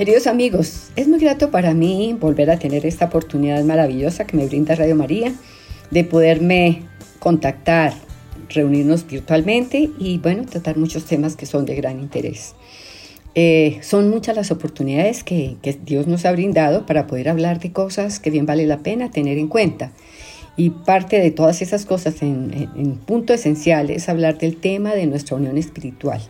Queridos amigos, es muy grato para mí volver a tener esta oportunidad maravillosa que me brinda Radio María de poderme contactar, reunirnos virtualmente y bueno, tratar muchos temas que son de gran interés. Eh, son muchas las oportunidades que, Dios nos ha brindado para poder hablar de cosas que bien vale la pena tener en cuenta. Y parte de todas esas cosas en, punto esencial es hablar del tema de nuestra unión espiritual,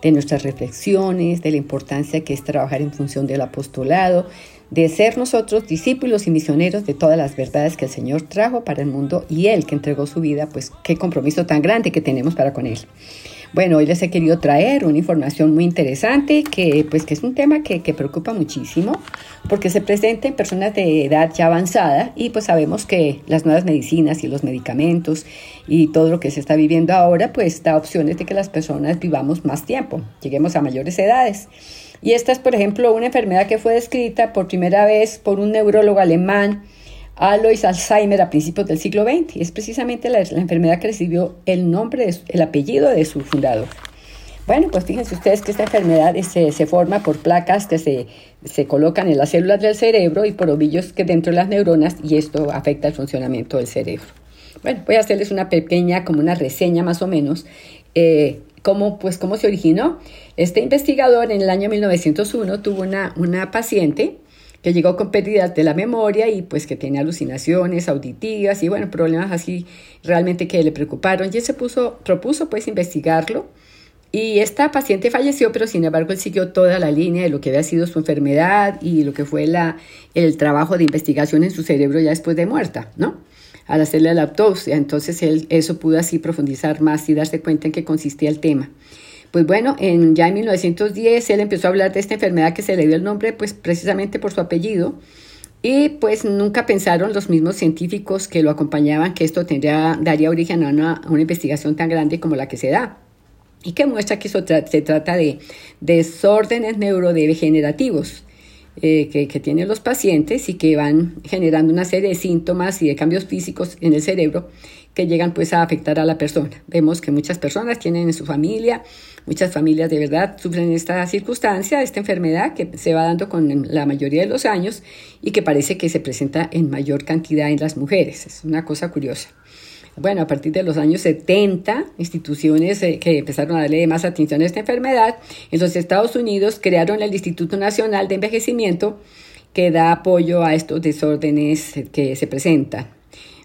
de nuestras reflexiones, de la importancia que es trabajar en función del apostolado, de ser nosotros discípulos y misioneros de todas las verdades que el Señor trajo para el mundo y Él que entregó su vida, pues qué compromiso tan grande que tenemos para con Él. Bueno, hoy les he querido traer una información muy interesante que pues que es un tema que, preocupa muchísimo porque se presenta en personas de edad ya avanzada y pues sabemos que las nuevas medicinas y los medicamentos y todo lo que se está viviendo ahora pues da opciones de que las personas vivamos más tiempo, lleguemos a mayores edades. Y esta es por ejemplo una enfermedad que fue descrita por primera vez por un neurólogo alemán Alois Alzheimer a principios del siglo XX. Es precisamente la, enfermedad que recibió el nombre, el apellido de su fundador. Bueno, pues fíjense ustedes que esta enfermedad se, se forma por placas que se, se, colocan en las células del cerebro y por ovillos que dentro de las neuronas y esto afecta el funcionamiento del cerebro. Bueno, voy a hacerles una pequeña, como una reseña más o menos, eh, cómo, pues, cómo se originó. Este investigador en el año 1901 tuvo una, una paciente que llegó con pérdidas de la memoria y pues que tenía alucinaciones auditivas y bueno, problemas así realmente que le preocuparon y él se puso, propuso pues investigarlo y esta paciente falleció, pero sin embargo él siguió toda la línea de lo que había sido su enfermedad y lo que fue la, el trabajo de investigación en su cerebro ya después de muerta, ¿no? Al hacerle la autopsia, entonces él eso pudo así profundizar más y darse cuenta en qué consistía el tema. Pues bueno, en, ya en 1910 él empezó a hablar de esta enfermedad que se le dio el nombre pues precisamente por su apellido y pues nunca pensaron los mismos científicos que lo acompañaban que esto tendría, daría origen a una, investigación tan grande como la que se da y que muestra que se trata de desórdenes neurodegenerativos eh, que, que, tienen los pacientes y que van generando una serie de síntomas y de cambios físicos en el cerebro que llegan pues a afectar a la persona. Vemos que muchas personas tienen en su familia, muchas familias de verdad sufren esta circunstancia, esta enfermedad que se va dando con la mayoría de los años y que parece que se presenta en mayor cantidad en las mujeres. Es una cosa curiosa. Bueno, a partir de los años 70, instituciones eh, que empezaron a darle más atención a esta enfermedad, en los Estados Unidos crearon el Instituto Nacional de Envejecimiento que da apoyo a estos desórdenes que se presentan.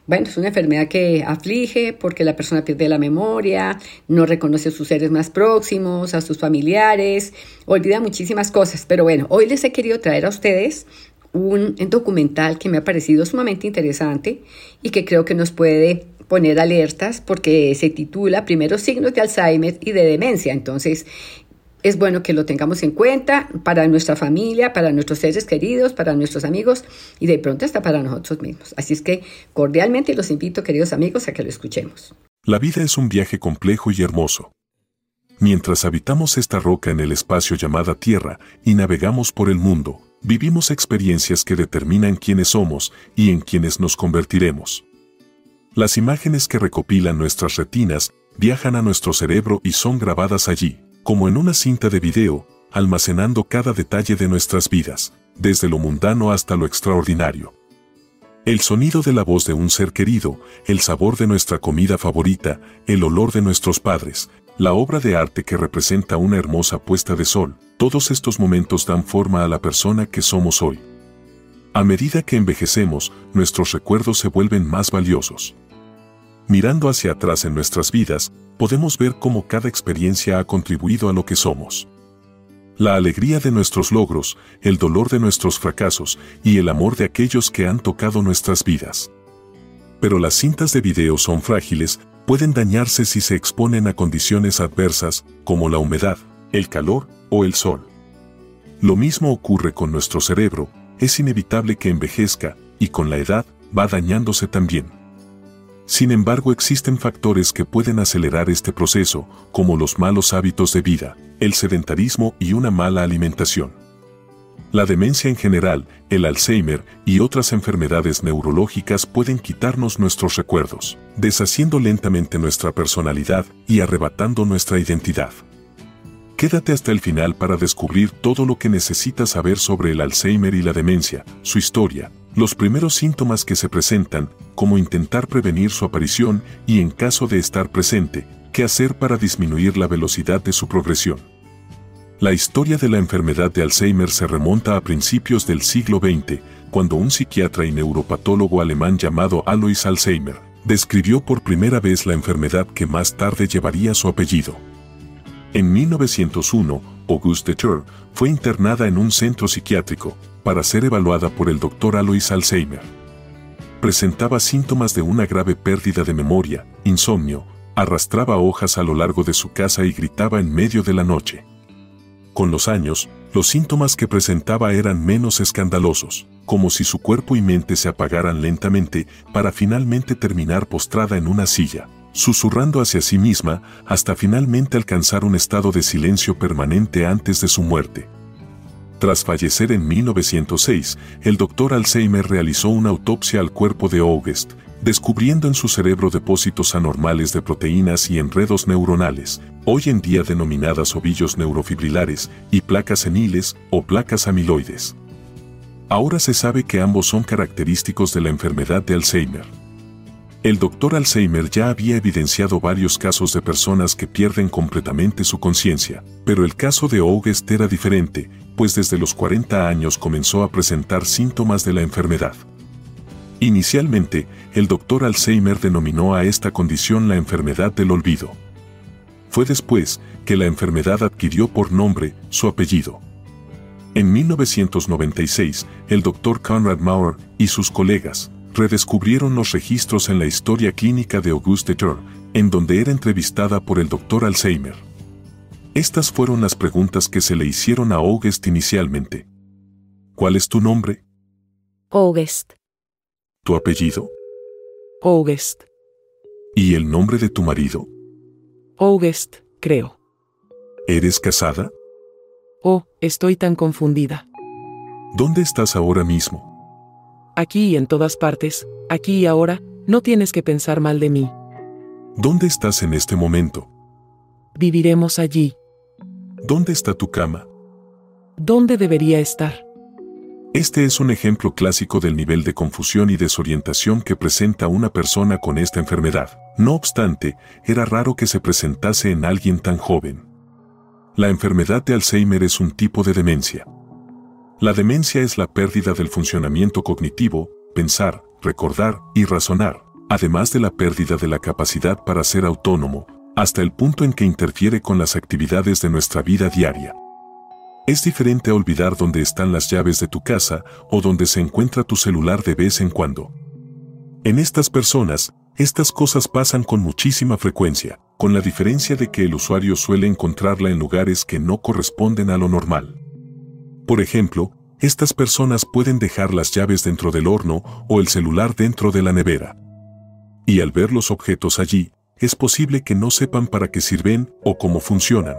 Bueno, es una enfermedad que aflige porque la persona pierde la memoria, no reconoce a sus seres más próximos, a sus familiares, olvida muchísimas cosas. Pero bueno, hoy les he querido traer a ustedes un documental que me ha parecido sumamente interesante y que creo que nos puede poner alertas porque se titula Primeros signos de Alzheimer y de demencia. Entonces, es bueno que lo tengamos en cuenta para nuestra familia, para nuestros seres queridos, para nuestros amigos y de pronto hasta para nosotros mismos. Así es que cordialmente los invito, queridos amigos, a que lo escuchemos. La vida es un viaje complejo y hermoso. Mientras habitamos esta roca en el espacio llamada Tierra y navegamos por el mundo, vivimos experiencias que determinan quiénes somos y en quienes nos convertiremos. Las imágenes que recopilan nuestras retinas viajan a nuestro cerebro y son grabadas allí, como en una cinta de video, almacenando cada detalle de nuestras vidas, desde lo mundano hasta lo extraordinario. El sonido de la voz de un ser querido, el sabor de nuestra comida favorita, el olor de nuestros padres, la obra de arte que representa una hermosa puesta de sol, todos estos momentos dan forma a la persona que somos hoy. A medida que envejecemos, nuestros recuerdos se vuelven más valiosos. Mirando hacia atrás en nuestras vidas, podemos ver cómo cada experiencia ha contribuido a lo que somos. La alegría de nuestros logros, el dolor de nuestros fracasos y el amor de aquellos que han tocado nuestras vidas. Pero las cintas de video son frágiles, pueden dañarse si se exponen a condiciones adversas como la humedad, el calor o el sol. Lo mismo ocurre con nuestro cerebro, es inevitable que envejezca y con la edad va dañándose también. Sin embargo, existen factores que pueden acelerar este proceso, como los malos hábitos de vida, el sedentarismo y una mala alimentación. La demencia en general, el Alzheimer y otras enfermedades neurológicas pueden quitarnos nuestros recuerdos, deshaciendo lentamente nuestra personalidad y arrebatando nuestra identidad. Quédate hasta el final para descubrir todo lo que necesitas saber sobre el Alzheimer y la demencia, su historia, los primeros síntomas que se presentan, cómo intentar prevenir su aparición y en caso de estar presente, qué hacer para disminuir la velocidad de su progresión. La historia de la enfermedad de Alzheimer se remonta a principios del siglo XX, cuando un psiquiatra y neuropatólogo alemán llamado Alois Alzheimer describió por primera vez la enfermedad que más tarde llevaría su apellido. En 1901, Auguste Ter fue internada en un centro psiquiátrico para ser evaluada por el doctor Alois Alzheimer. Presentaba síntomas de una grave pérdida de memoria, insomnio, arrastraba hojas a lo largo de su casa y gritaba en medio de la noche. Con los años, los síntomas que presentaba eran menos escandalosos, como si su cuerpo y mente se apagaran lentamente para finalmente terminar postrada en una silla, susurrando hacia sí misma hasta finalmente alcanzar un estado de silencio permanente antes de su muerte. Tras fallecer en 1906, el doctor Alzheimer realizó una autopsia al cuerpo de August, descubriendo en su cerebro depósitos anormales de proteínas y enredos neuronales, hoy en día denominadas ovillos neurofibrilares, y placas seniles o placas amiloides. Ahora se sabe que ambos son característicos de la enfermedad de Alzheimer. El doctor Alzheimer ya había evidenciado varios casos de personas que pierden completamente su conciencia, pero el caso de August era diferente, pues desde los 40 años comenzó a presentar síntomas de la enfermedad. Inicialmente, el doctor Alzheimer denominó a esta condición la enfermedad del olvido. Fue después que la enfermedad adquirió por nombre su apellido. En 1996, el doctor Conrad Maurer y sus colegas redescubrieron los registros en la historia clínica de Auguste Ter, en donde era entrevistada por el doctor Alzheimer. Estas fueron las preguntas que se le hicieron a August inicialmente. ¿Cuál es tu nombre? August. ¿Tu apellido? August. ¿Y el nombre de tu marido? August, creo. ¿Eres casada? Oh, estoy tan confundida. ¿Dónde estás ahora mismo? Aquí y en todas partes, aquí y ahora, no tienes que pensar mal de mí. ¿Dónde estás en este momento? Viviremos allí. ¿Dónde está tu cama? ¿Dónde debería estar? Este es un ejemplo clásico del nivel de confusión y desorientación que presenta una persona con esta enfermedad. No obstante, era raro que se presentase en alguien tan joven. La enfermedad de Alzheimer es un tipo de demencia. La demencia es la pérdida del funcionamiento cognitivo, pensar, recordar y razonar, además de la pérdida de la capacidad para ser autónomo, hasta el punto en que interfiere con las actividades de nuestra vida diaria. Es diferente a olvidar dónde están las llaves de tu casa o dónde se encuentra tu celular de vez en cuando. En estas personas, estas cosas pasan con muchísima frecuencia, con la diferencia de que el usuario suele encontrarla en lugares que no corresponden a lo normal. Por ejemplo, estas personas pueden dejar las llaves dentro del horno o el celular dentro de la nevera. Y al ver los objetos allí, es posible que no sepan para qué sirven o cómo funcionan.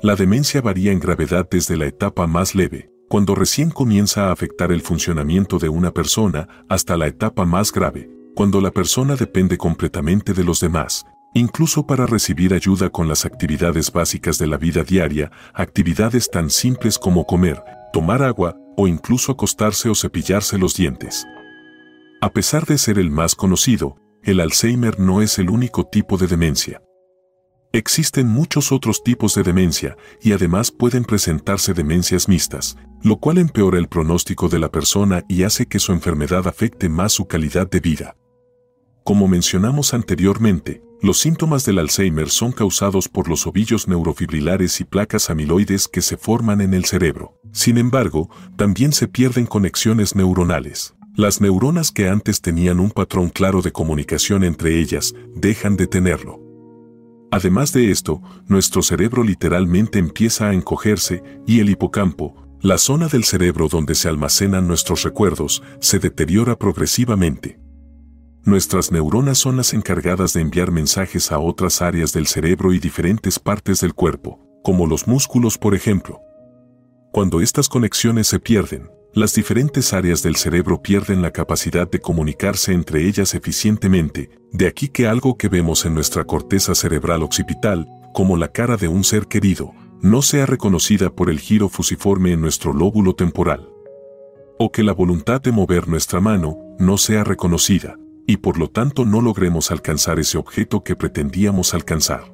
La demencia varía en gravedad desde la etapa más leve, cuando recién comienza a afectar el funcionamiento de una persona, hasta la etapa más grave, cuando la persona depende completamente de los demás, incluso para recibir ayuda con las actividades básicas de la vida diaria, actividades tan simples como comer, tomar agua o incluso acostarse o cepillarse los dientes. A pesar de ser el más conocido, el Alzheimer no es el único tipo de demencia. Existen muchos otros tipos de demencia y además pueden presentarse demencias mixtas, lo cual empeora el pronóstico de la persona y hace que su enfermedad afecte más su calidad de vida. Como mencionamos anteriormente, los síntomas del Alzheimer son causados por los ovillos neurofibrilares y placas amiloides que se forman en el cerebro. Sin embargo, también se pierden conexiones neuronales. Las neuronas que antes tenían un patrón claro de comunicación entre ellas dejan de tenerlo. Además de esto, nuestro cerebro literalmente empieza a encogerse y el hipocampo, la zona del cerebro donde se almacenan nuestros recuerdos, se deteriora progresivamente. Nuestras neuronas son las encargadas de enviar mensajes a otras áreas del cerebro y diferentes partes del cuerpo, como los músculos por ejemplo. Cuando estas conexiones se pierden, las diferentes áreas del cerebro pierden la capacidad de comunicarse entre ellas eficientemente, de aquí que algo que vemos en nuestra corteza cerebral occipital, como la cara de un ser querido, no sea reconocida por el giro fusiforme en nuestro lóbulo temporal. O que la voluntad de mover nuestra mano no sea reconocida, y por lo tanto no logremos alcanzar ese objeto que pretendíamos alcanzar.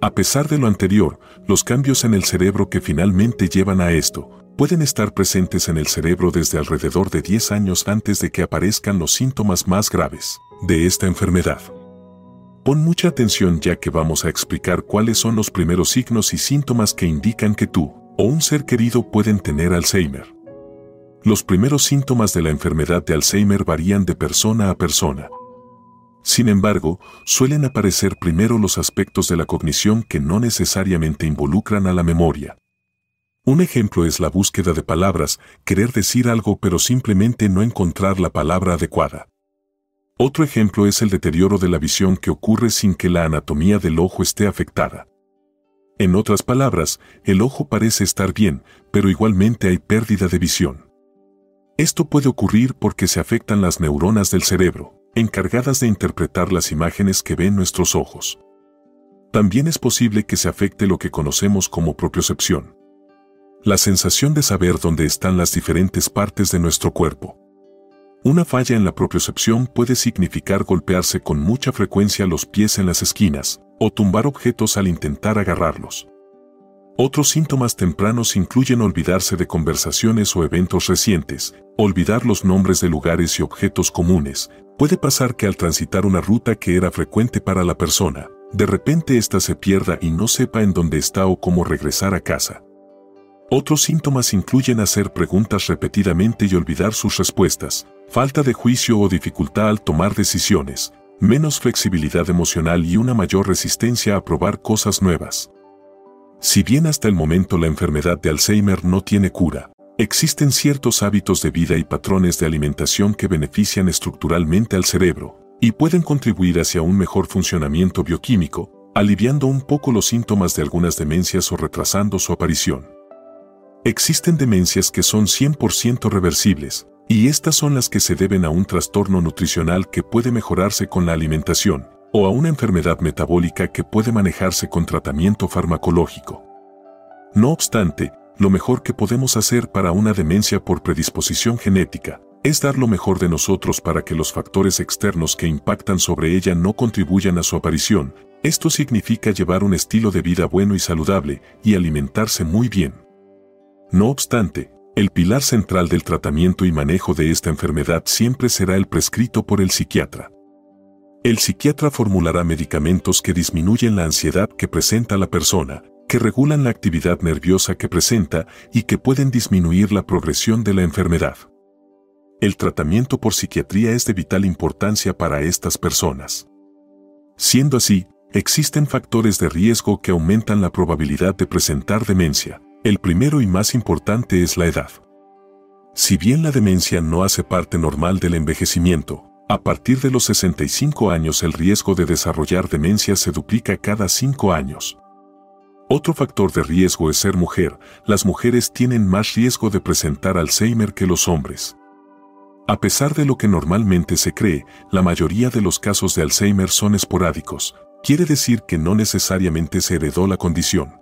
A pesar de lo anterior, los cambios en el cerebro que finalmente llevan a esto, pueden estar presentes en el cerebro desde alrededor de 10 años antes de que aparezcan los síntomas más graves de esta enfermedad. Pon mucha atención ya que vamos a explicar cuáles son los primeros signos y síntomas que indican que tú o un ser querido pueden tener Alzheimer. Los primeros síntomas de la enfermedad de Alzheimer varían de persona a persona. Sin embargo, suelen aparecer primero los aspectos de la cognición que no necesariamente involucran a la memoria. Un ejemplo es la búsqueda de palabras, querer decir algo pero simplemente no encontrar la palabra adecuada. Otro ejemplo es el deterioro de la visión que ocurre sin que la anatomía del ojo esté afectada. En otras palabras, el ojo parece estar bien, pero igualmente hay pérdida de visión. Esto puede ocurrir porque se afectan las neuronas del cerebro, encargadas de interpretar las imágenes que ven nuestros ojos. También es posible que se afecte lo que conocemos como propiocepción. La sensación de saber dónde están las diferentes partes de nuestro cuerpo. Una falla en la propiocepción puede significar golpearse con mucha frecuencia los pies en las esquinas, o tumbar objetos al intentar agarrarlos. Otros síntomas tempranos incluyen olvidarse de conversaciones o eventos recientes, olvidar los nombres de lugares y objetos comunes. Puede pasar que al transitar una ruta que era frecuente para la persona, de repente ésta se pierda y no sepa en dónde está o cómo regresar a casa. Otros síntomas incluyen hacer preguntas repetidamente y olvidar sus respuestas, falta de juicio o dificultad al tomar decisiones, menos flexibilidad emocional y una mayor resistencia a probar cosas nuevas. Si bien hasta el momento la enfermedad de Alzheimer no tiene cura, existen ciertos hábitos de vida y patrones de alimentación que benefician estructuralmente al cerebro y pueden contribuir hacia un mejor funcionamiento bioquímico, aliviando un poco los síntomas de algunas demencias o retrasando su aparición. Existen demencias que son 100% reversibles, y estas son las que se deben a un trastorno nutricional que puede mejorarse con la alimentación, o a una enfermedad metabólica que puede manejarse con tratamiento farmacológico. No obstante, lo mejor que podemos hacer para una demencia por predisposición genética es dar lo mejor de nosotros para que los factores externos que impactan sobre ella no contribuyan a su aparición. Esto significa llevar un estilo de vida bueno y saludable y alimentarse muy bien. No obstante, el pilar central del tratamiento y manejo de esta enfermedad siempre será el prescrito por el psiquiatra. El psiquiatra formulará medicamentos que disminuyen la ansiedad que presenta la persona, que regulan la actividad nerviosa que presenta y que pueden disminuir la progresión de la enfermedad. El tratamiento por psiquiatría es de vital importancia para estas personas. Siendo así, existen factores de riesgo que aumentan la probabilidad de presentar demencia, el primero y más importante es la edad. Si bien la demencia no hace parte normal del envejecimiento, a partir de los 65 años el riesgo de desarrollar demencia se duplica cada 5 años. Otro factor de riesgo es ser mujer. Las mujeres tienen más riesgo de presentar Alzheimer que los hombres. A pesar de lo que normalmente se cree, la mayoría de los casos de Alzheimer son esporádicos, quiere decir que no necesariamente se heredó la condición.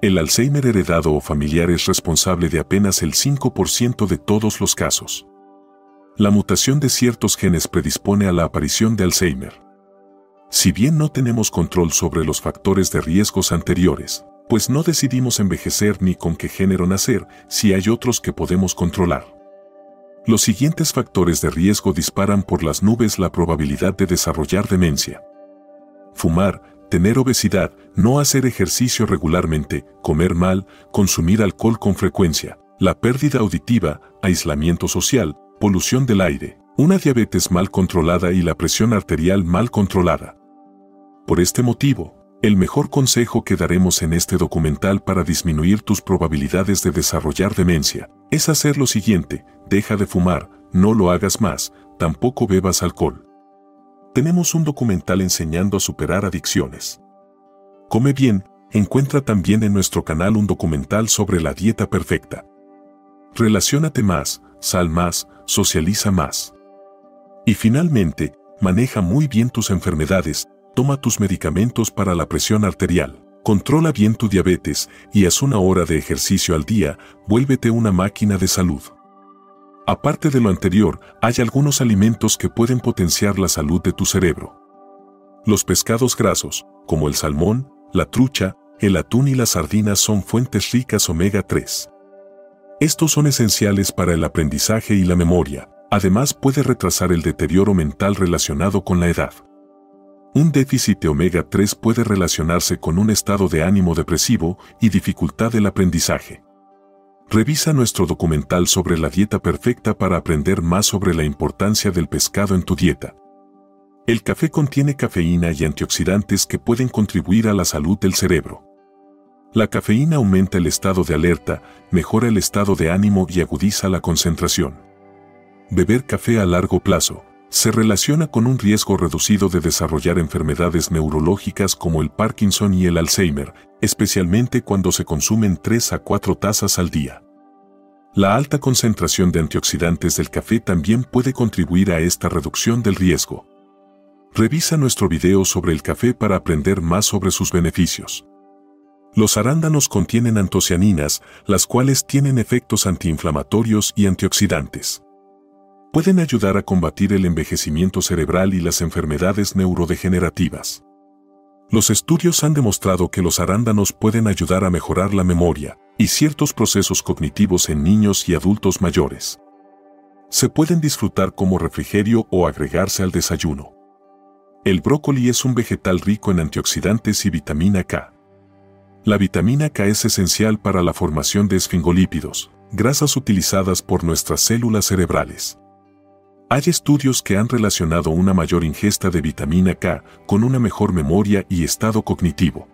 El Alzheimer heredado o familiar es responsable de apenas el 5% de todos los casos. La mutación de ciertos genes predispone a la aparición de Alzheimer. Si bien no tenemos control sobre los factores de riesgos anteriores, pues no decidimos envejecer ni con qué género nacer, si hay otros que podemos controlar. Los siguientes factores de riesgo disparan por las nubes la probabilidad de desarrollar demencia. Fumar, tener obesidad, no hacer ejercicio regularmente, comer mal, consumir alcohol con frecuencia, la pérdida auditiva, aislamiento social, polución del aire, una diabetes mal controlada y la presión arterial mal controlada. Por este motivo, el mejor consejo que daremos en este documental para disminuir tus probabilidades de desarrollar demencia es hacer lo siguiente, deja de fumar, no lo hagas más, tampoco bebas alcohol. Tenemos un documental enseñando a superar adicciones. Come bien, encuentra también en nuestro canal un documental sobre la dieta perfecta. Relaciónate más, sal más, socializa más. Y finalmente, maneja muy bien tus enfermedades, toma tus medicamentos para la presión arterial, Controla bien tu diabetes y haz una hora de ejercicio al día, vuélvete una máquina de salud. Aparte de lo anterior, hay algunos alimentos que pueden potenciar la salud de tu cerebro. Los pescados grasos, como el salmón, la trucha, el atún y las sardinas son fuentes ricas omega 3. Estos son esenciales para el aprendizaje y la memoria, además puede retrasar el deterioro mental relacionado con la edad. Un déficit de omega 3 puede relacionarse con un estado de ánimo depresivo y dificultad del aprendizaje. Revisa nuestro documental sobre la dieta perfecta para aprender más sobre la importancia del pescado en tu dieta. El café contiene cafeína y antioxidantes que pueden contribuir a la salud del cerebro. La cafeína aumenta el estado de alerta, mejora el estado de ánimo y agudiza la concentración. Beber café a largo plazo, se relaciona con un riesgo reducido de desarrollar enfermedades neurológicas como el Parkinson y el Alzheimer, especialmente cuando se consumen 3 a 4 tazas al día. La alta concentración de antioxidantes del café también puede contribuir a esta reducción del riesgo. Revisa nuestro video sobre el café para aprender más sobre sus beneficios. Los arándanos contienen antocianinas, las cuales tienen efectos antiinflamatorios y antioxidantes pueden ayudar a combatir el envejecimiento cerebral y las enfermedades neurodegenerativas. Los estudios han demostrado que los arándanos pueden ayudar a mejorar la memoria y ciertos procesos cognitivos en niños y adultos mayores. Se pueden disfrutar como refrigerio o agregarse al desayuno. El brócoli es un vegetal rico en antioxidantes y vitamina K. La vitamina K es esencial para la formación de esfingolípidos, grasas utilizadas por nuestras células cerebrales. Hay estudios que han relacionado una mayor ingesta de vitamina K con una mejor memoria y estado cognitivo.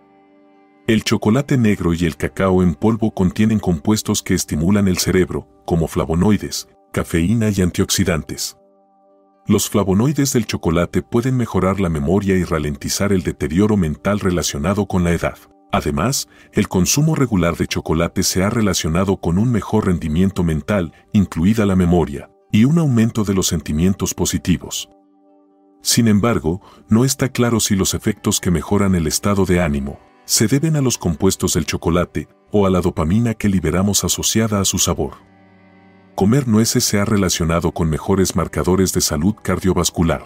El chocolate negro y el cacao en polvo contienen compuestos que estimulan el cerebro, como flavonoides, cafeína y antioxidantes. Los flavonoides del chocolate pueden mejorar la memoria y ralentizar el deterioro mental relacionado con la edad. Además, el consumo regular de chocolate se ha relacionado con un mejor rendimiento mental, incluida la memoria, y un aumento de los sentimientos positivos. Sin embargo, no está claro si los efectos que mejoran el estado de ánimo se deben a los compuestos del chocolate o a la dopamina que liberamos asociada a su sabor. Comer nueces se ha relacionado con mejores marcadores de salud cardiovascular.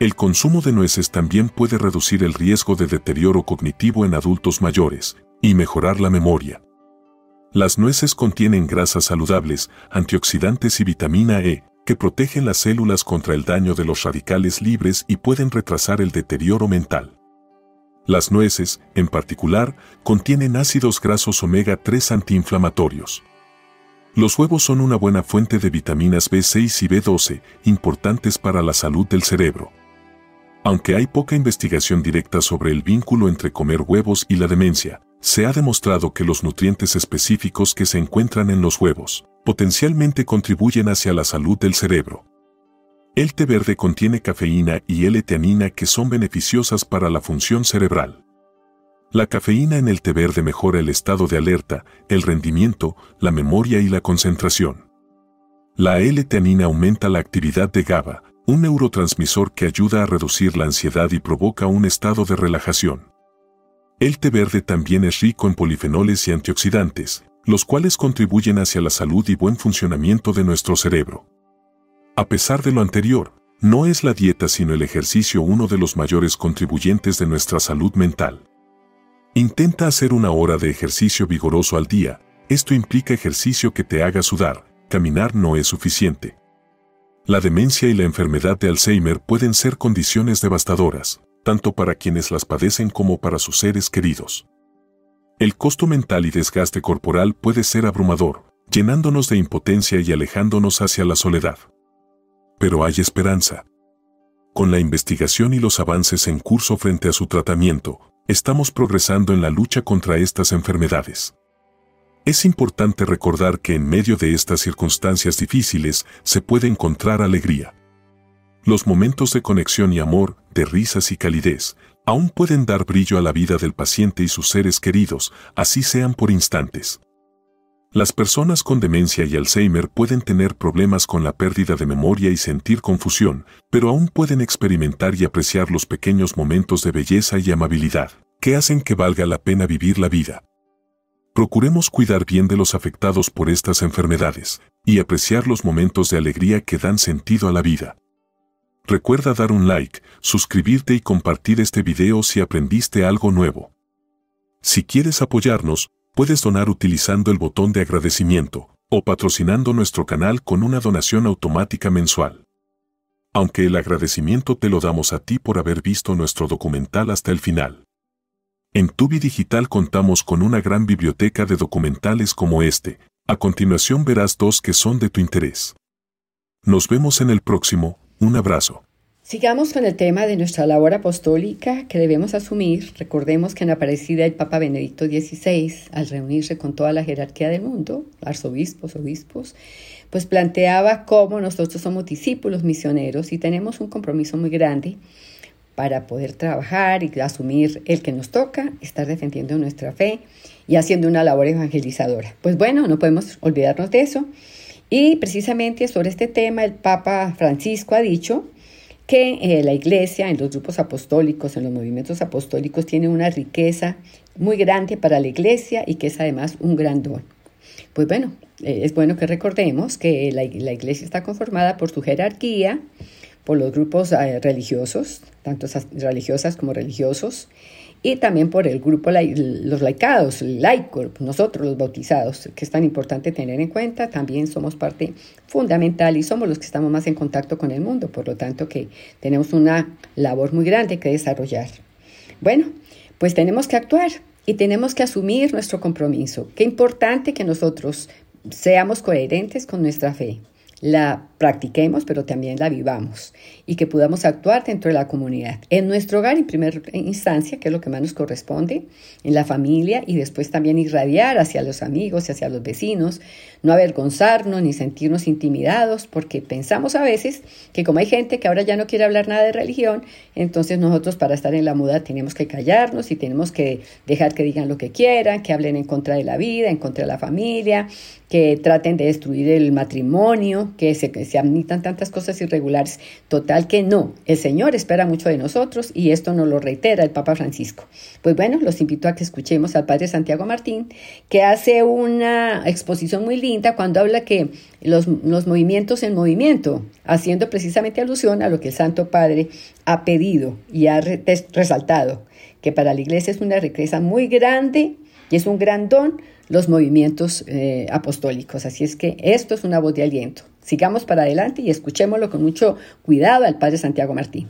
El consumo de nueces también puede reducir el riesgo de deterioro cognitivo en adultos mayores y mejorar la memoria. Las nueces contienen grasas saludables, antioxidantes y vitamina E, que protegen las células contra el daño de los radicales libres y pueden retrasar el deterioro mental. Las nueces, en particular, contienen ácidos grasos omega 3 antiinflamatorios. Los huevos son una buena fuente de vitaminas B6 y B12, importantes para la salud del cerebro. Aunque hay poca investigación directa sobre el vínculo entre comer huevos y la demencia, se ha demostrado que los nutrientes específicos que se encuentran en los huevos potencialmente contribuyen hacia la salud del cerebro. El té verde contiene cafeína y L-teanina que son beneficiosas para la función cerebral. La cafeína en el té verde mejora el estado de alerta, el rendimiento, la memoria y la concentración. La L-teanina aumenta la actividad de GABA, un neurotransmisor que ayuda a reducir la ansiedad y provoca un estado de relajación. El té verde también es rico en polifenoles y antioxidantes, los cuales contribuyen hacia la salud y buen funcionamiento de nuestro cerebro. A pesar de lo anterior, no es la dieta sino el ejercicio uno de los mayores contribuyentes de nuestra salud mental. Intenta hacer una hora de ejercicio vigoroso al día, esto implica ejercicio que te haga sudar, caminar no es suficiente. La demencia y la enfermedad de Alzheimer pueden ser condiciones devastadoras, tanto para quienes las padecen como para sus seres queridos. El costo mental y desgaste corporal puede ser abrumador, llenándonos de impotencia y alejándonos hacia la soledad. Pero hay esperanza. Con la investigación y los avances en curso frente a su tratamiento, estamos progresando en la lucha contra estas enfermedades. Es importante recordar que en medio de estas circunstancias difíciles se puede encontrar alegría. Los momentos de conexión y amor, de risas y calidez, aún pueden dar brillo a la vida del paciente y sus seres queridos, así sean por instantes. Las personas con demencia y Alzheimer pueden tener problemas con la pérdida de memoria y sentir confusión, pero aún pueden experimentar y apreciar los pequeños momentos de belleza y amabilidad. que hacen que valga la pena vivir la vida. Procuremos cuidar bien de los afectados por estas enfermedades y apreciar los momentos de alegría que dan sentido a la vida. Recuerda dar un like, suscribirte y compartir este video si aprendiste algo nuevo. Si quieres apoyarnos, puedes donar utilizando el botón de agradecimiento o patrocinando nuestro canal con una donación automática mensual. Aunque el agradecimiento te lo damos a ti por haber visto nuestro documental hasta el final. En Tubi Digital contamos con una gran biblioteca de documentales como este. A continuación verás dos que son de tu interés. Nos vemos en el próximo. Un abrazo. Sigamos con el tema de nuestra labor apostólica que debemos asumir. Recordemos que en la parecida el Papa Benedicto XVI, al reunirse con toda la jerarquía del mundo, arzobispos, obispos, pues planteaba cómo nosotros somos discípulos misioneros y tenemos un compromiso muy grande para poder trabajar y asumir el que nos toca, estar defendiendo nuestra fe y haciendo una labor evangelizadora. Pues bueno, no podemos olvidarnos de eso. Y precisamente sobre este tema el Papa Francisco ha dicho que eh, la iglesia en los grupos apostólicos, en los movimientos apostólicos, tiene una riqueza muy grande para la iglesia y que es además un gran don. Pues bueno, eh, es bueno que recordemos que la, la, iglesia está conformada por su jerarquía, por los grupos eh, religiosos, tanto religiosas como religiosos, y también por el grupo, los laicados, laico, nosotros los bautizados, que es tan importante tener en cuenta, también somos parte fundamental y somos los que estamos más en contacto con el mundo, por lo tanto que tenemos una labor muy grande que desarrollar. Bueno, pues tenemos que actuar y tenemos que asumir nuestro compromiso. Qué importante que nosotros seamos coherentes con nuestra fe la practiquemos, pero también la vivamos y que podamos actuar dentro de la comunidad. En nuestro hogar, en primera instancia, que es lo que más nos corresponde, en la familia y después también irradiar hacia los amigos y hacia los vecinos, no avergonzarnos ni sentirnos intimidados, porque pensamos a veces que como hay gente que ahora ya no quiere hablar nada de religión, entonces nosotros para estar en la muda tenemos que callarnos y tenemos que dejar que digan lo que quieran, que hablen en contra de la vida, en contra de la familia, que traten de destruir el matrimonio, que se, se admitan tantas cosas irregulares. Total que no, el Señor espera mucho de nosotros y esto nos lo reitera el Papa Francisco. Pues bueno, los invito a que escuchemos al Padre Santiago Martín, que hace una exposición muy linda cuando habla que los, los movimientos en movimiento, haciendo precisamente alusión a lo que el Santo Padre ha pedido y ha resaltado, que para la Iglesia es una riqueza muy grande y es un gran don los movimientos eh, apostólicos. Así es que esto es una voz de aliento. Sigamos para adelante y escuchémoslo con mucho cuidado al Padre Santiago Martín.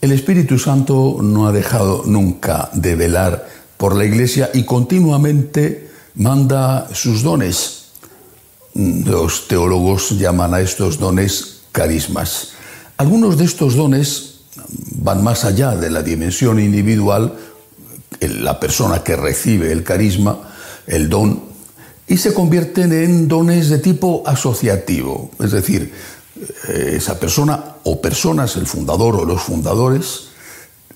El Espíritu Santo no ha dejado nunca de velar por la Iglesia y continuamente manda sus dones los teólogos llaman a estos dones carismas. Algunos de estos dones van más allá de la dimensión individual, la persona que recibe el carisma, el don, y se convierten en dones de tipo asociativo, es decir, eh, esa persona o personas, el fundador o los fundadores,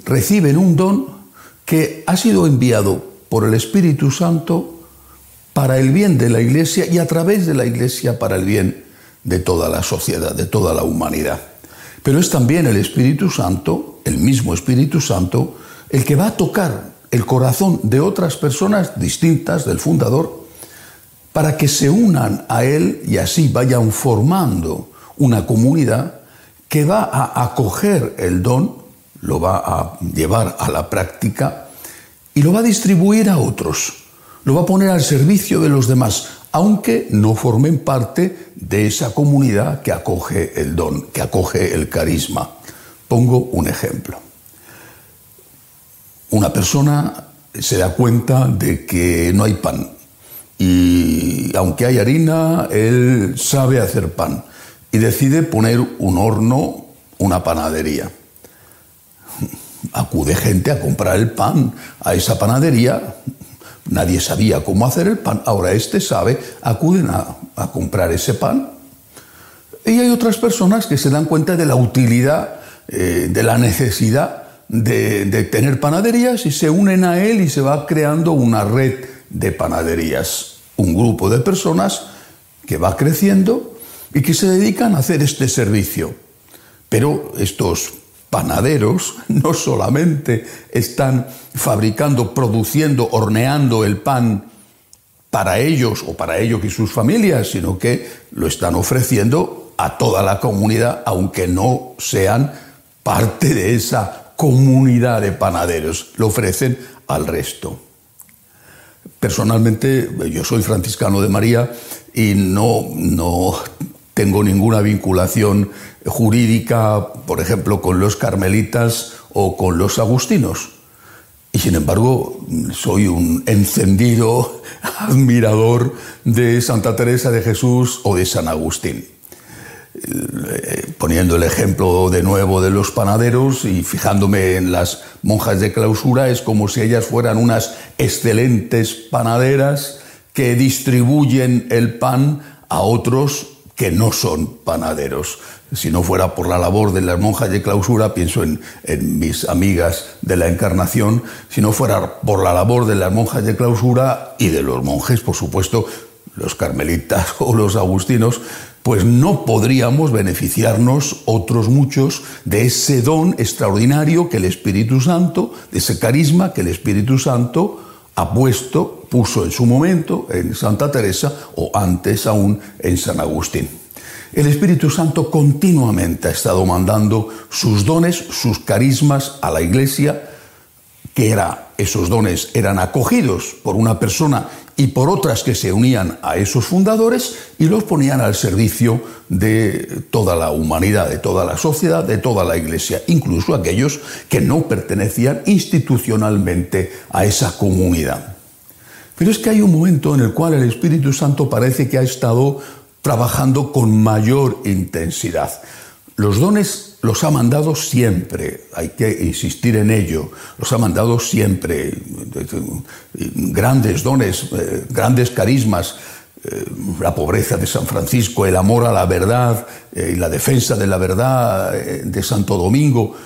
reciben un don que ha sido enviado por el Espíritu Santo para el bien de la Iglesia y a través de la Iglesia para el bien de toda la sociedad, de toda la humanidad. Pero es también el Espíritu Santo, el mismo Espíritu Santo, el que va a tocar el corazón de otras personas distintas del fundador para que se unan a Él y así vayan formando una comunidad que va a acoger el don, lo va a llevar a la práctica y lo va a distribuir a otros lo va a poner al servicio de los demás, aunque no formen parte de esa comunidad que acoge el don, que acoge el carisma. Pongo un ejemplo. Una persona se da cuenta de que no hay pan y aunque hay harina, él sabe hacer pan y decide poner un horno, una panadería. Acude gente a comprar el pan a esa panadería, Nadie sabía cómo hacer el pan, ahora este sabe, acuden a, comprar ese pan. Y hay otras personas que se dan cuenta de la utilidad, eh, de la necesidad de, tener panaderías y se unen a él y se va creando una red de panaderías. un grupo de personas que va creciendo y que se dedican a hacer este servicio. Pero estos panaderos no solamente están fabricando, produciendo, horneando el pan para ellos o para ellos y sus familias, sino que lo están ofreciendo a toda la comunidad, aunque no sean parte de esa comunidad de panaderos, lo ofrecen al resto. Personalmente, yo soy franciscano de María y no, no tengo ninguna vinculación jurídica, por ejemplo, con los carmelitas o con los agustinos. Y sin embargo, soy un encendido admirador de Santa Teresa de Jesús o de San Agustín. Eh, poniendo el ejemplo de nuevo de los panaderos y fijándome en las monjas de clausura, es como si ellas fueran unas excelentes panaderas que distribuyen el pan a otros que no son panaderos. Si no fuera por la labor de las monjas de clausura, pienso en, mis amigas de la Encarnación, si no fuera por la labor de las monjas de clausura y de los monjes, por supuesto, los carmelitas o los agustinos, pues no podríamos beneficiarnos otros muchos de ese don extraordinario que el Espíritu Santo, de ese carisma que el Espíritu Santo ha puesto, puso en su momento en Santa Teresa o antes aún en San Agustín. El Espíritu Santo continuamente ha estado mandando sus dones, sus carismas a la Iglesia, que era, esos dones eran acogidos por una persona y por otras que se unían a esos fundadores y los ponían al servicio de toda la humanidad, de toda la sociedad, de toda la Iglesia, incluso aquellos que no pertenecían institucionalmente a esa comunidad. Pero es que hay un momento en el cual el Espíritu Santo parece que ha estado trabajando con mayor intensidad. Los dones los ha mandado siempre, hay que insistir en ello, los ha mandado siempre. Grandes dones, eh, grandes carismas, eh, la pobreza de San Francisco, el amor a la verdad eh, y la defensa de la verdad de Santo Domingo,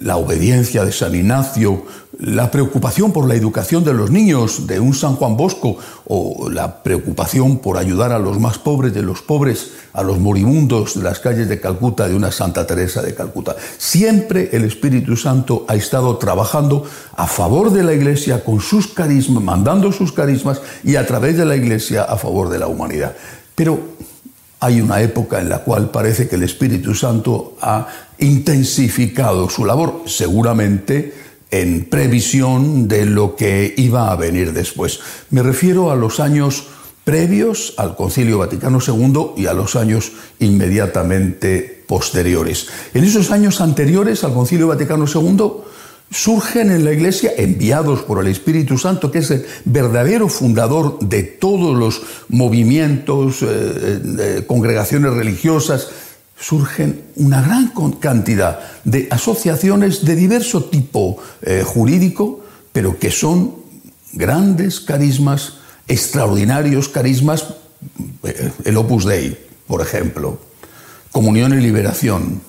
la obediencia de San Ignacio, la preocupación por la educación de los niños de un San Juan Bosco o la preocupación por ayudar a los más pobres de los pobres, a los moribundos de las calles de Calcuta de una Santa Teresa de Calcuta. Siempre el Espíritu Santo ha estado trabajando a favor de la Iglesia con sus carismas, mandando sus carismas y a través de la Iglesia a favor de la humanidad. Pero hay una época en la cual parece que el Espíritu Santo ha intensificado su labor, seguramente en previsión de lo que iba a venir después. Me refiero a los años previos al Concilio Vaticano II y a los años inmediatamente posteriores. En esos años anteriores al Concilio Vaticano II, surgen en la Iglesia, enviados por el Espíritu Santo, que es el verdadero fundador de todos los movimientos, eh, congregaciones religiosas, surgen una gran cantidad de asociaciones de diverso tipo eh, jurídico, pero que son grandes carismas, extraordinarios carismas, eh, el Opus Dei, por ejemplo, Comunión y Liberación,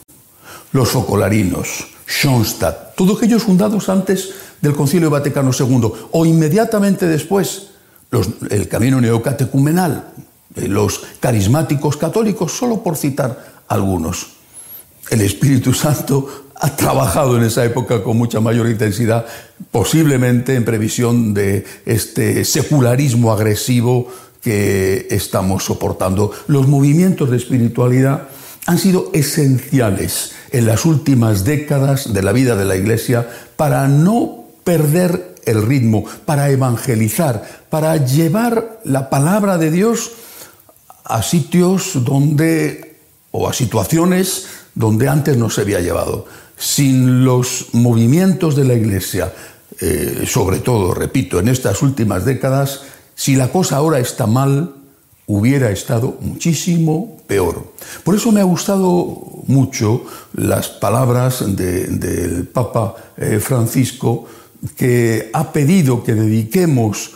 los Focolarinos, Schoenstatt, todos aquellos fundados antes del Concilio Vaticano II o inmediatamente después, el camino neocatecumenal, los carismáticos católicos, solo por citar algunos. El Espíritu Santo ha trabajado en esa época con mucha mayor intensidad, posiblemente en previsión de este secularismo agresivo que estamos soportando. Los movimientos de espiritualidad han sido esenciales en las últimas décadas de la vida de la Iglesia para no perder el ritmo, para evangelizar, para llevar la palabra de Dios a sitios donde, o a situaciones donde antes no se había llevado. Sin los movimientos de la Iglesia, eh, sobre todo, repito, en estas últimas décadas, si la cosa ahora está mal, hubiera estado muchísimo peor. Por eso me ha gustado mucho las palabras del Papa eh, Francisco que ha pedido que dediquemos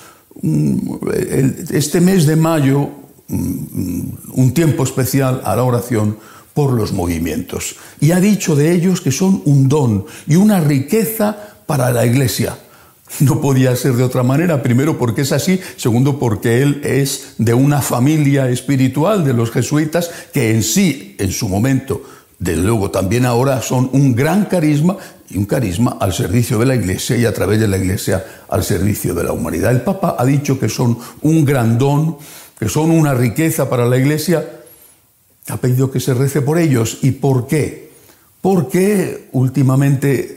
este mes de mayo un tiempo especial a la oración por los movimientos. Y ha dicho de ellos que son un don y una riqueza para la Iglesia. No podía ser de otra manera, primero porque es así, segundo porque él es de una familia espiritual de los jesuitas que en sí, en su momento, desde luego también ahora son un gran carisma y un carisma al servicio de la Iglesia y a través de la Iglesia al servicio de la humanidad. El Papa ha dicho que son un gran don, que son una riqueza para la Iglesia. Ha pedido que se rece por ellos. ¿Y por qué? Porque últimamente,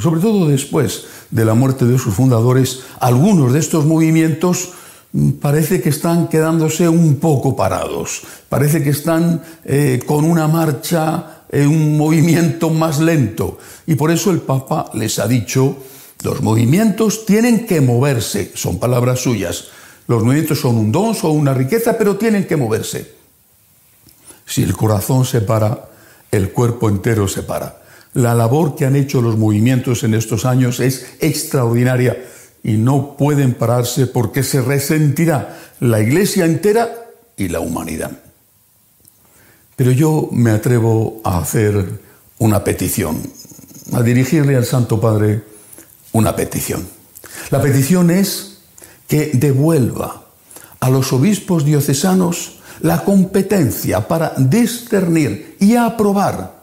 sobre todo después de la muerte de sus fundadores, algunos de estos movimientos mm, parece que están quedándose un poco parados, parece que están eh, con una marcha un movimiento más lento. Y por eso el Papa les ha dicho, los movimientos tienen que moverse, son palabras suyas. Los movimientos son un don, son una riqueza, pero tienen que moverse. Si el corazón se para, el cuerpo entero se para. La labor que han hecho los movimientos en estos años es extraordinaria y no pueden pararse porque se resentirá la iglesia entera y la humanidad. Pero yo me atrevo a hacer una petición, a dirigirle al Santo Padre una petición. La petición es que devuelva a los obispos diocesanos la competencia para discernir y aprobar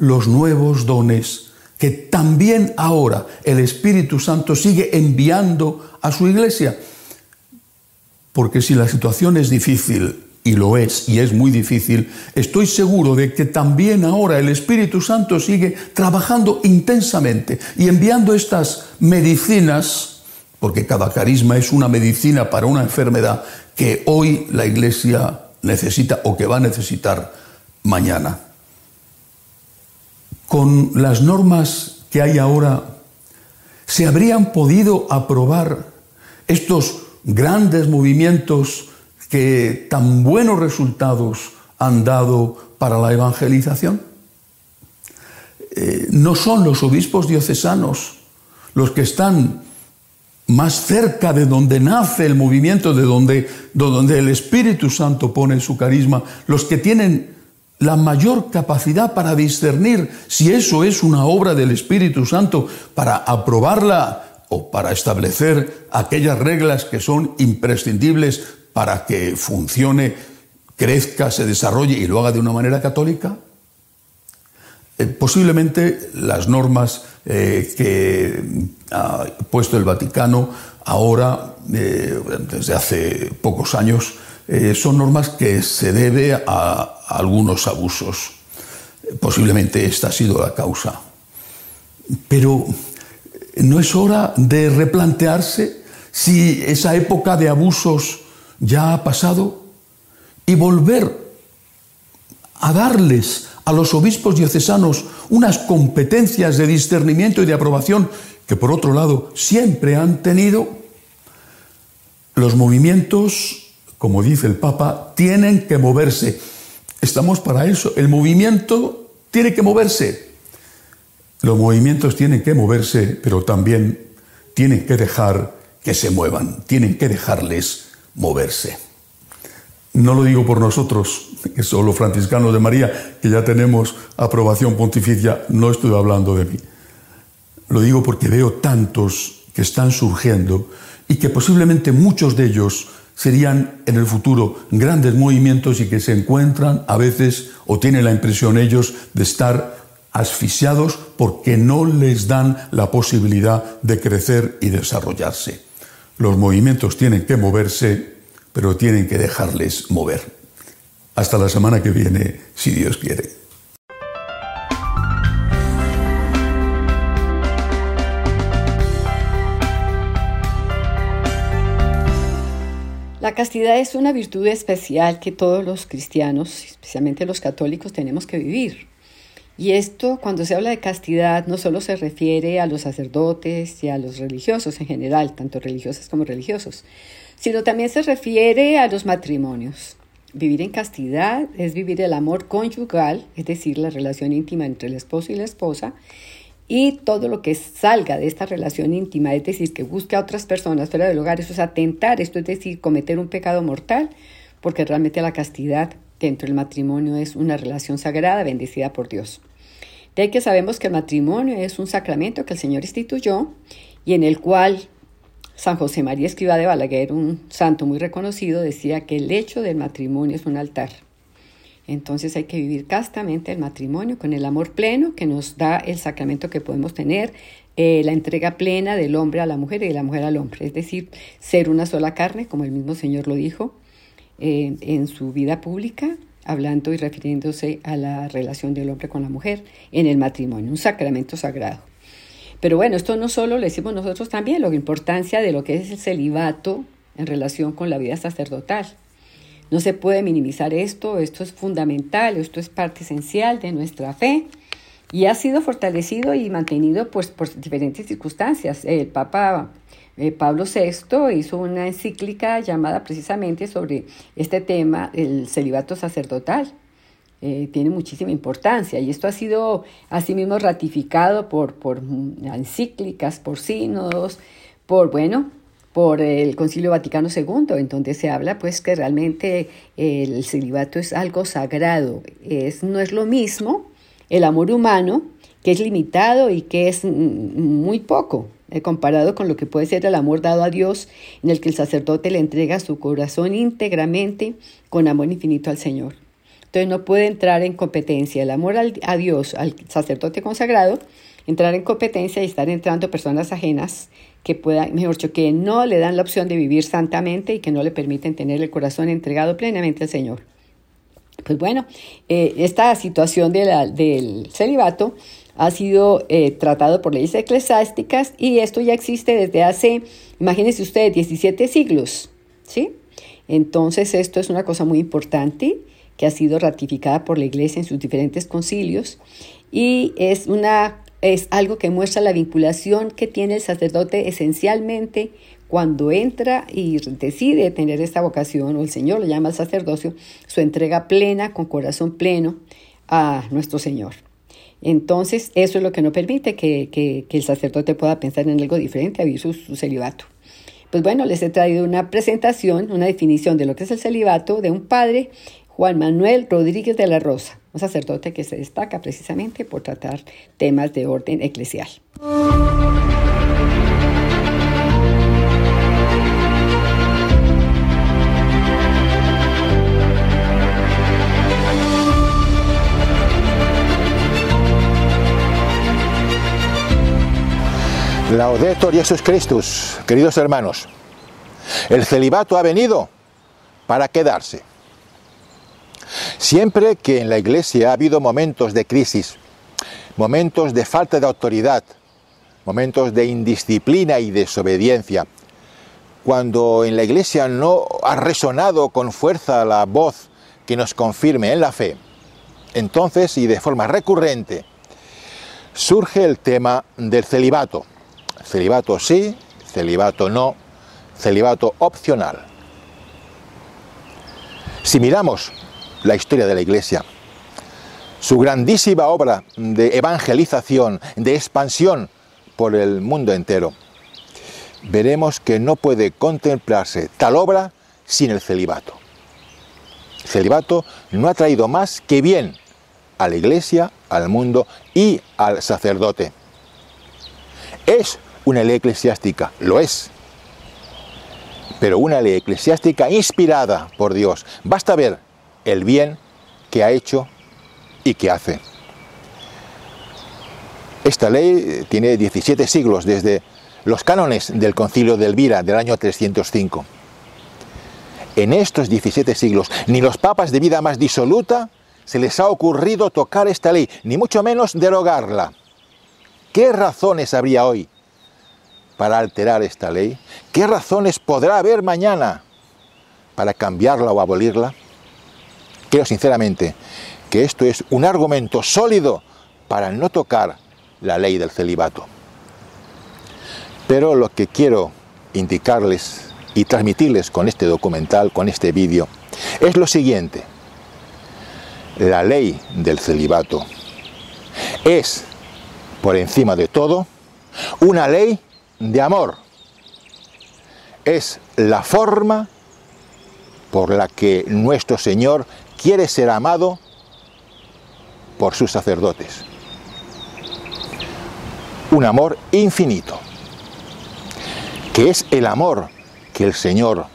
los nuevos dones que también ahora el Espíritu Santo sigue enviando a su iglesia. Porque si la situación es difícil y lo es, y es muy difícil, estoy seguro de que también ahora el Espíritu Santo sigue trabajando intensamente y enviando estas medicinas, porque cada carisma es una medicina para una enfermedad que hoy la Iglesia necesita o que va a necesitar mañana. Con las normas que hay ahora, ¿se habrían podido aprobar estos grandes movimientos que tan buenos resultados han dado para la evangelización? Eh, no son los obispos diocesanos los que están más cerca de donde nace el movimiento, de donde, de donde el Espíritu Santo pone su carisma, los que tienen la mayor capacidad para discernir si eso es una obra del Espíritu Santo, para aprobarla o para establecer aquellas reglas que son imprescindibles para que funcione, crezca, se desarrolle y lo haga de una manera católica? Eh, posiblemente las normas eh, que ha puesto el Vaticano ahora, eh, desde hace pocos años, son normas que se debe a, algunos abusos. Posiblemente esta ha sido la causa. Pero ¿no es hora de replantearse si esa época de abusos ya ha pasado y volver a darles a los obispos diocesanos unas competencias de discernimiento y de aprobación que por otro lado siempre han tenido, los movimientos, como dice el Papa, tienen que moverse. Estamos para eso. El movimiento tiene que moverse. Los movimientos tienen que moverse, pero también tienen que dejar que se muevan, tienen que dejarles moverse. No lo digo por nosotros, que son los franciscanos de María, que ya tenemos aprobación pontificia, no estoy hablando de mí. Lo digo porque veo tantos que están surgiendo y que posiblemente muchos de ellos serían en el futuro grandes movimientos y que se encuentran a veces o tienen la impresión ellos de estar asfixiados porque no les dan la posibilidad de crecer y desarrollarse. Los movimientos tienen que moverse, pero tienen que dejarles mover. Hasta la semana que viene, si Dios quiere. La castidad es una virtud especial que todos los cristianos, especialmente los católicos, tenemos que vivir. Y esto, cuando se habla de castidad, no solo se refiere a los sacerdotes y a los religiosos en general, tanto religiosas como religiosos, sino también se refiere a los matrimonios. Vivir en castidad es vivir el amor conyugal, es decir, la relación íntima entre el esposo y la esposa, y todo lo que salga de esta relación íntima, es decir, que busque a otras personas fuera del hogar, eso es atentar, esto es decir, cometer un pecado mortal, porque realmente la castidad dentro del matrimonio es una relación sagrada, bendecida por Dios. De que sabemos que el matrimonio es un sacramento que el Señor instituyó y en el cual San José María Escriba de Balaguer, un santo muy reconocido, decía que el hecho del matrimonio es un altar. Entonces hay que vivir castamente el matrimonio con el amor pleno que nos da el sacramento que podemos tener, eh, la entrega plena del hombre a la mujer y de la mujer al hombre, es decir, ser una sola carne, como el mismo Señor lo dijo eh, en su vida pública, hablando y refiriéndose a la relación del hombre con la mujer en el matrimonio, un sacramento sagrado. Pero bueno, esto no solo lo decimos nosotros también, la importancia de lo que es el celibato en relación con la vida sacerdotal. No se puede minimizar esto, esto es fundamental, esto es parte esencial de nuestra fe y ha sido fortalecido y mantenido pues, por diferentes circunstancias. El Papa eh, Pablo VI hizo una encíclica llamada precisamente sobre este tema, el celibato sacerdotal. Eh, tiene muchísima importancia y esto ha sido asimismo ratificado por, por encíclicas, por sínodos, por, bueno, por el Concilio Vaticano II, en donde se habla pues que realmente el celibato es algo sagrado, es, no es lo mismo el amor humano, que es limitado y que es muy poco, eh, comparado con lo que puede ser el amor dado a Dios, en el que el sacerdote le entrega su corazón íntegramente con amor infinito al Señor. Entonces no puede entrar en competencia el amor a Dios, al sacerdote consagrado, entrar en competencia y estar entrando personas ajenas que puedan, mejor que no le dan la opción de vivir santamente y que no le permiten tener el corazón entregado plenamente al Señor. Pues bueno, eh, esta situación del celibato ha sido eh, tratado por leyes eclesiásticas y esto ya existe desde hace, imagínense ustedes, 17 siglos, ¿sí? Entonces esto es una cosa muy importante que ha sido ratificada por la Iglesia en sus diferentes concilios y es una es algo que muestra la vinculación que tiene el sacerdote esencialmente cuando entra y decide tener esta vocación, o el Señor lo llama al sacerdocio, su entrega plena, con corazón pleno a nuestro Señor. Entonces, eso es lo que no permite que, el sacerdote pueda pensar en algo diferente a vivir su, su celibato. Pues bueno, les he traído una presentación, una definición de lo que es el celibato de un padre, Juan Manuel Rodríguez de la Rosa, un sacerdote que se destaca precisamente por tratar temas de orden eclesial. Laudetur Jesus Christus, queridos hermanos. El celibato ha venido para quedarse. Siempre que en la iglesia ha habido momentos de crisis, momentos de falta de autoridad, momentos de indisciplina y desobediencia, cuando en la iglesia no ha resonado con fuerza la voz que nos confirme en la fe, entonces y de forma recurrente surge el tema del celibato Celibato sí, celibato no, celibato opcional. Si miramos la historia de la Iglesia, su grandísima obra de evangelización, de expansión por el mundo entero, veremos que no puede contemplarse tal obra sin el celibato. El celibato no ha traído más que bien a la Iglesia, al mundo y al sacerdote. Es una ley eclesiástica, lo es, pero una ley eclesiástica inspirada por Dios. Basta ver el bien que ha hecho y que hace. Esta ley tiene 17 siglos desde los cánones del concilio de Elvira del año 305. En estos 17 siglos, ni los papas de vida más disoluta se les ha ocurrido tocar esta ley, ni mucho menos derogarla. ¿Qué razones habría hoy para alterar esta ley? ¿Qué razones podrá haber mañana para cambiarla o abolirla? Creo sinceramente que esto es un argumento sólido para no tocar la ley del celibato. Pero lo que quiero indicarles y transmitirles con este documental, con este vídeo, es lo siguiente. La ley del celibato es, por encima de todo, una ley de amor. Es la forma por la que nuestro Señor quiere ser amado por sus sacerdotes. Un amor infinito. que es el amor que el Señor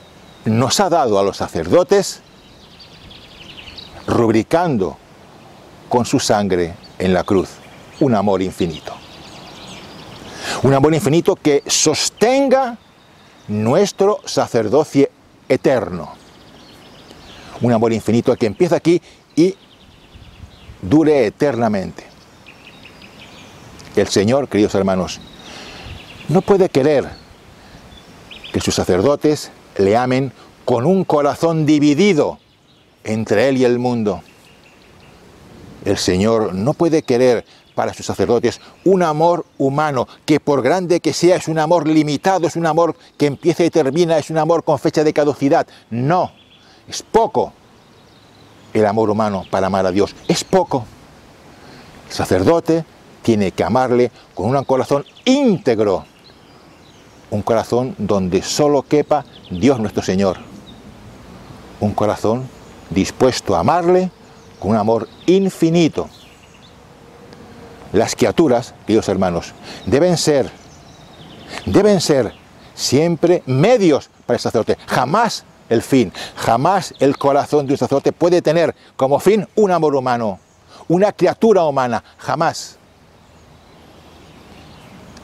nos ha dado a los sacerdotes, rubricando con su sangre en la cruz un amor infinito. Un amor infinito que sostenga nuestro sacerdocio eterno. Un amor infinito que empieza aquí y dure eternamente. El Señor, queridos hermanos, no puede querer que sus sacerdotes le amen con un corazón dividido entre Él y el mundo. El Señor no puede querer para sus sacerdotes un amor humano que por grande que sea es un amor limitado, es un amor que empieza y termina, es un amor con fecha de caducidad. No, es poco el amor humano para amar a Dios, es poco. El sacerdote tiene que amarle con un corazón íntegro, un corazón donde solo quepa Dios nuestro Señor, un corazón dispuesto a amarle con un amor infinito. Las criaturas, queridos hermanos, deben ser, deben ser siempre medios para el sacerdote, jamás el fin, jamás el corazón de un sacerdote puede tener como fin un amor humano, una criatura humana, jamás.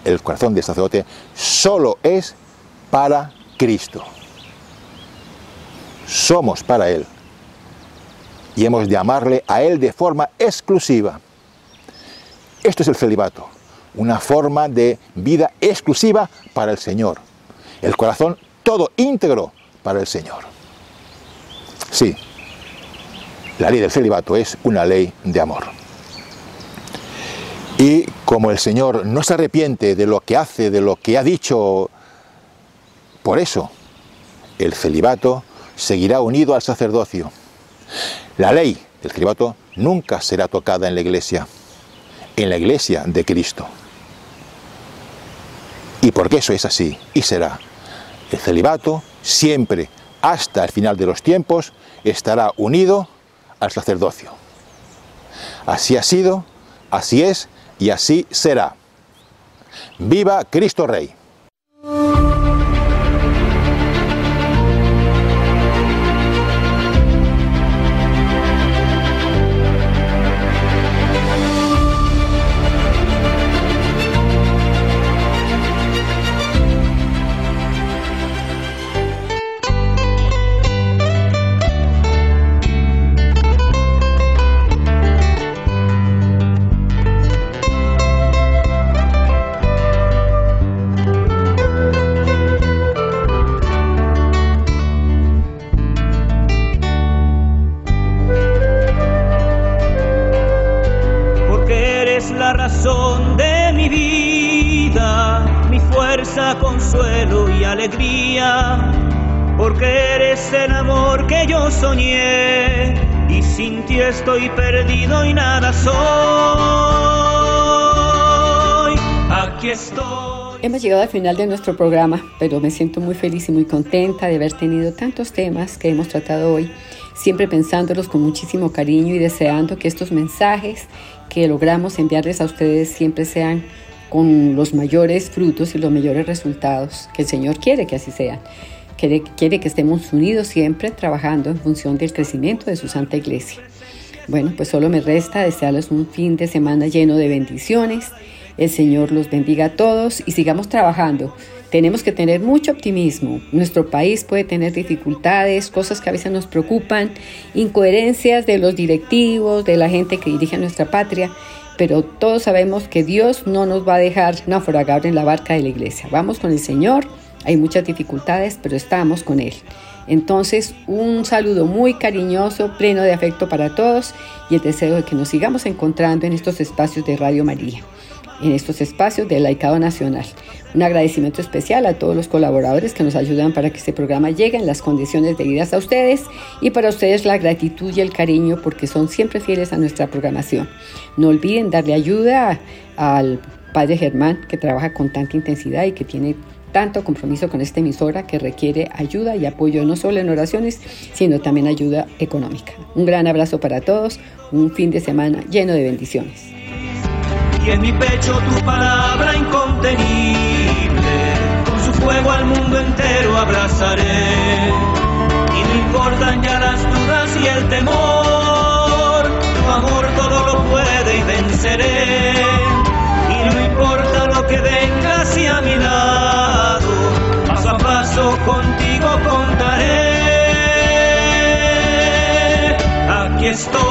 El corazón del sacerdote solo es para Cristo. Somos para Él y hemos de amarle a Él de forma exclusiva. Esto es el celibato, una forma de vida exclusiva para el Señor. El corazón todo íntegro para el Señor. Sí, la ley del celibato es una ley de amor. Y como el Señor no se arrepiente de lo que hace, de lo que ha dicho, por eso el celibato seguirá unido al sacerdocio. La ley del celibato nunca será tocada en la iglesia, en la iglesia de Cristo. Y porque eso es así y será, el celibato siempre, hasta el final de los tiempos, estará unido al sacerdocio. Así ha sido, así es y así será. Viva Cristo Rey. Llegado al final de nuestro programa, pero me siento muy feliz y muy contenta de haber tenido tantos temas que hemos tratado hoy, siempre pensándolos con muchísimo cariño y deseando que estos mensajes que logramos enviarles a ustedes siempre sean con los mayores frutos y los mayores resultados que el Señor quiere que así sean. Quiere, quiere que estemos unidos siempre trabajando en función del crecimiento de su Santa Iglesia. Bueno, pues solo me resta desearles un fin de semana lleno de bendiciones. El Señor los bendiga a todos y sigamos trabajando. Tenemos que tener mucho optimismo. Nuestro país puede tener dificultades, cosas que a veces nos preocupan, incoherencias de los directivos, de la gente que dirige nuestra patria, pero todos sabemos que Dios no nos va a dejar naufragar en la barca de la iglesia. Vamos con el Señor. Hay muchas dificultades, pero estamos con Él. Entonces, un saludo muy cariñoso, pleno de afecto para todos y el deseo de que nos sigamos encontrando en estos espacios de Radio María, en estos espacios del Laicado Nacional. Un agradecimiento especial a todos los colaboradores que nos ayudan para que este programa llegue en las condiciones debidas a ustedes y para ustedes la gratitud y el cariño porque son siempre fieles a nuestra programación. No olviden darle ayuda al Padre Germán que trabaja con tanta intensidad y que tiene tanto compromiso con esta emisora que requiere ayuda y apoyo no solo en oraciones, sino también ayuda económica. Un gran abrazo para todos, un fin de semana lleno de bendiciones. Y en mi pecho tu palabra incontenible, con su fuego al mundo entero abrazaré. Y no importan ya las dudas y el temor, tu amor todo lo puede y venceré. Y no importa lo que venga hacia mi lado, paso a paso contigo contaré. Aquí estoy,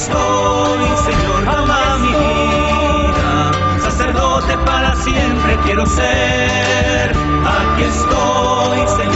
Estoy, Señor, ama mi vida. Sacerdote para siempre quiero ser. Aquí estoy, Señor.